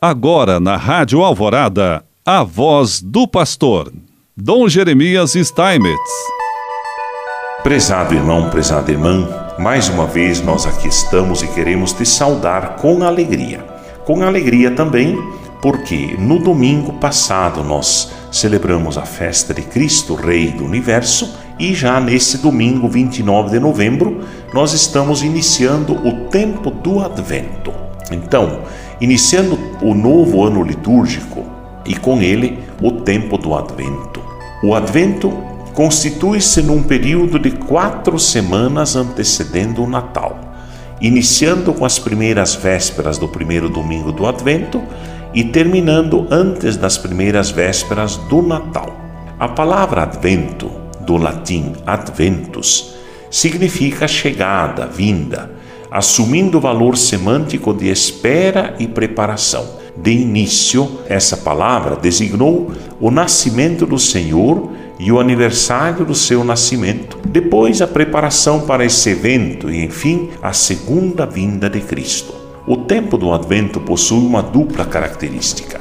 Agora na Rádio Alvorada, a voz do pastor, Dom Jeremias Steinmetz. Prezado irmão, prezada irmã, mais uma vez nós aqui estamos e queremos te saudar com alegria. Com alegria também, porque no domingo passado nós celebramos a festa de Cristo, Rei do Universo, e já nesse domingo, 29 de novembro, nós estamos iniciando o tempo do Advento. Então, iniciando o novo ano litúrgico e com ele o tempo do Advento. O Advento constitui-se num período de quatro semanas antecedendo o Natal, iniciando com as primeiras vésperas do primeiro domingo do Advento e terminando antes das primeiras vésperas do Natal. A palavra Advento, do latim adventus, significa chegada, vinda assumindo o valor semântico de espera e preparação. De início, essa palavra designou o nascimento do Senhor e o aniversário do seu nascimento, depois a preparação para esse evento e, enfim, a segunda vinda de Cristo. O tempo do Advento possui uma dupla característica.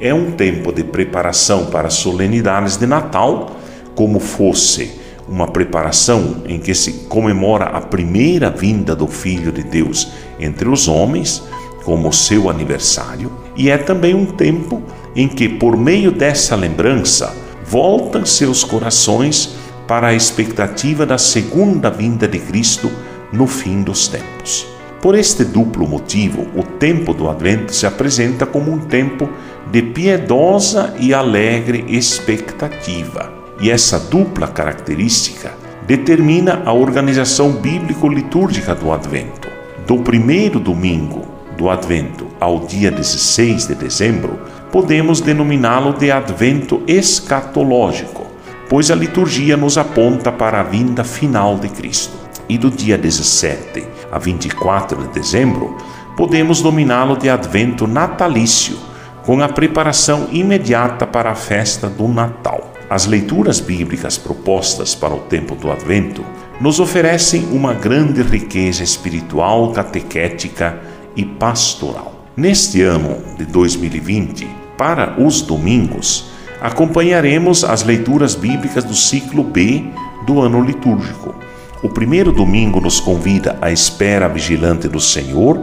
É um tempo de preparação para solenidades de Natal, como fosse uma preparação em que se comemora a primeira vinda do Filho de Deus entre os homens, como seu aniversário, e é também um tempo em que, por meio dessa lembrança, voltam seus corações para a expectativa da segunda vinda de Cristo no fim dos tempos. Por este duplo motivo, o tempo do Advento se apresenta como um tempo de piedosa e alegre expectativa e essa dupla característica determina a organização bíblico-litúrgica do Advento. Do primeiro domingo do Advento ao dia 16 de dezembro, podemos denominá-lo de Advento escatológico, pois a liturgia nos aponta para a vinda final de Cristo. E do dia 17 a 24 de dezembro, podemos dominá-lo de Advento natalício, com a preparação imediata para a festa do Natal. As leituras bíblicas propostas para o tempo do Advento nos oferecem uma grande riqueza espiritual, catequética e pastoral. Neste ano de 2020, para os domingos, acompanharemos as leituras bíblicas do ciclo B do ano litúrgico. O primeiro domingo nos convida à espera vigilante do Senhor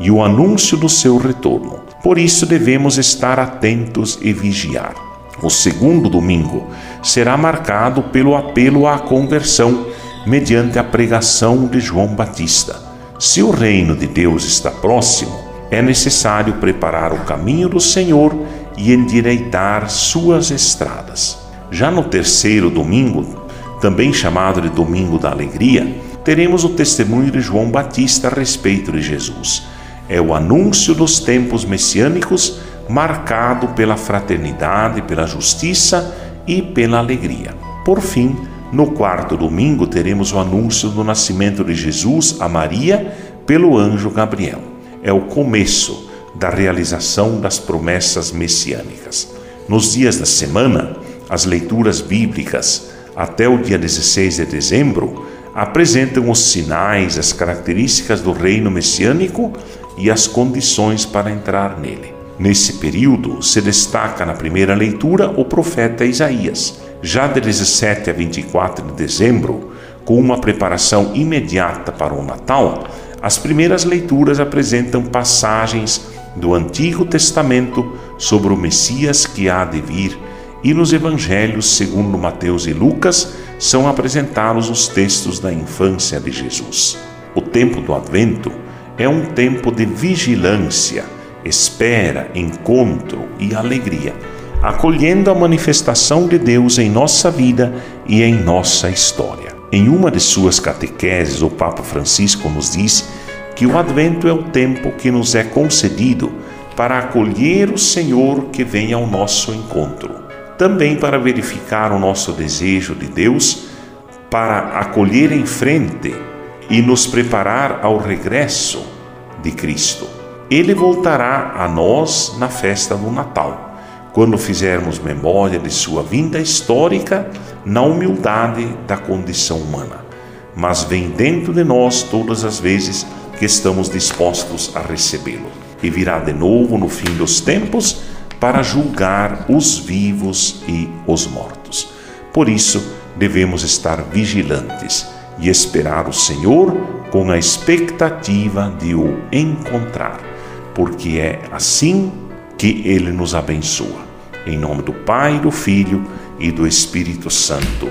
e o anúncio do seu retorno. Por isso devemos estar atentos e vigiar. O segundo domingo será marcado pelo apelo à conversão mediante a pregação de João Batista. Se o reino de Deus está próximo, é necessário preparar o caminho do Senhor e endireitar suas estradas. Já no terceiro domingo, também chamado de Domingo da Alegria, teremos o testemunho de João Batista a respeito de Jesus. É o anúncio dos tempos messiânicos marcado pela fraternidade, pela justiça e pela alegria. Por fim, no quarto domingo teremos o anúncio do nascimento de Jesus a Maria pelo anjo Gabriel. É o começo da realização das promessas messiânicas. Nos dias da semana, as leituras bíblicas até o dia 16 de dezembro apresentam os sinais, as características do reino messiânico e as condições para entrar nele. Nesse período se destaca na primeira leitura o profeta Isaías. Já de 17 a 24 de dezembro, com uma preparação imediata para o Natal, as primeiras leituras apresentam passagens do Antigo Testamento sobre o Messias que há de vir, e nos evangelhos, segundo Mateus e Lucas, são apresentados os textos da infância de Jesus. O tempo do Advento é um tempo de vigilância espera, encontro e alegria, acolhendo a manifestação de Deus em nossa vida e em nossa história. Em uma de suas catequeses, o Papa Francisco nos diz que o Advento é o tempo que nos é concedido para acolher o Senhor que vem ao nosso encontro, também para verificar o nosso desejo de Deus, para acolher em frente e nos preparar ao regresso de Cristo ele voltará a nós na festa do Natal, quando fizermos memória de sua vinda histórica na humildade da condição humana. Mas vem dentro de nós todas as vezes que estamos dispostos a recebê-lo. e virá de novo no fim dos tempos para julgar os vivos e os mortos. Por isso, devemos estar vigilantes e esperar o Senhor com a expectativa de o encontrar, porque é assim que ele nos abençoa. Em nome do Pai, do Filho e do Espírito Santo.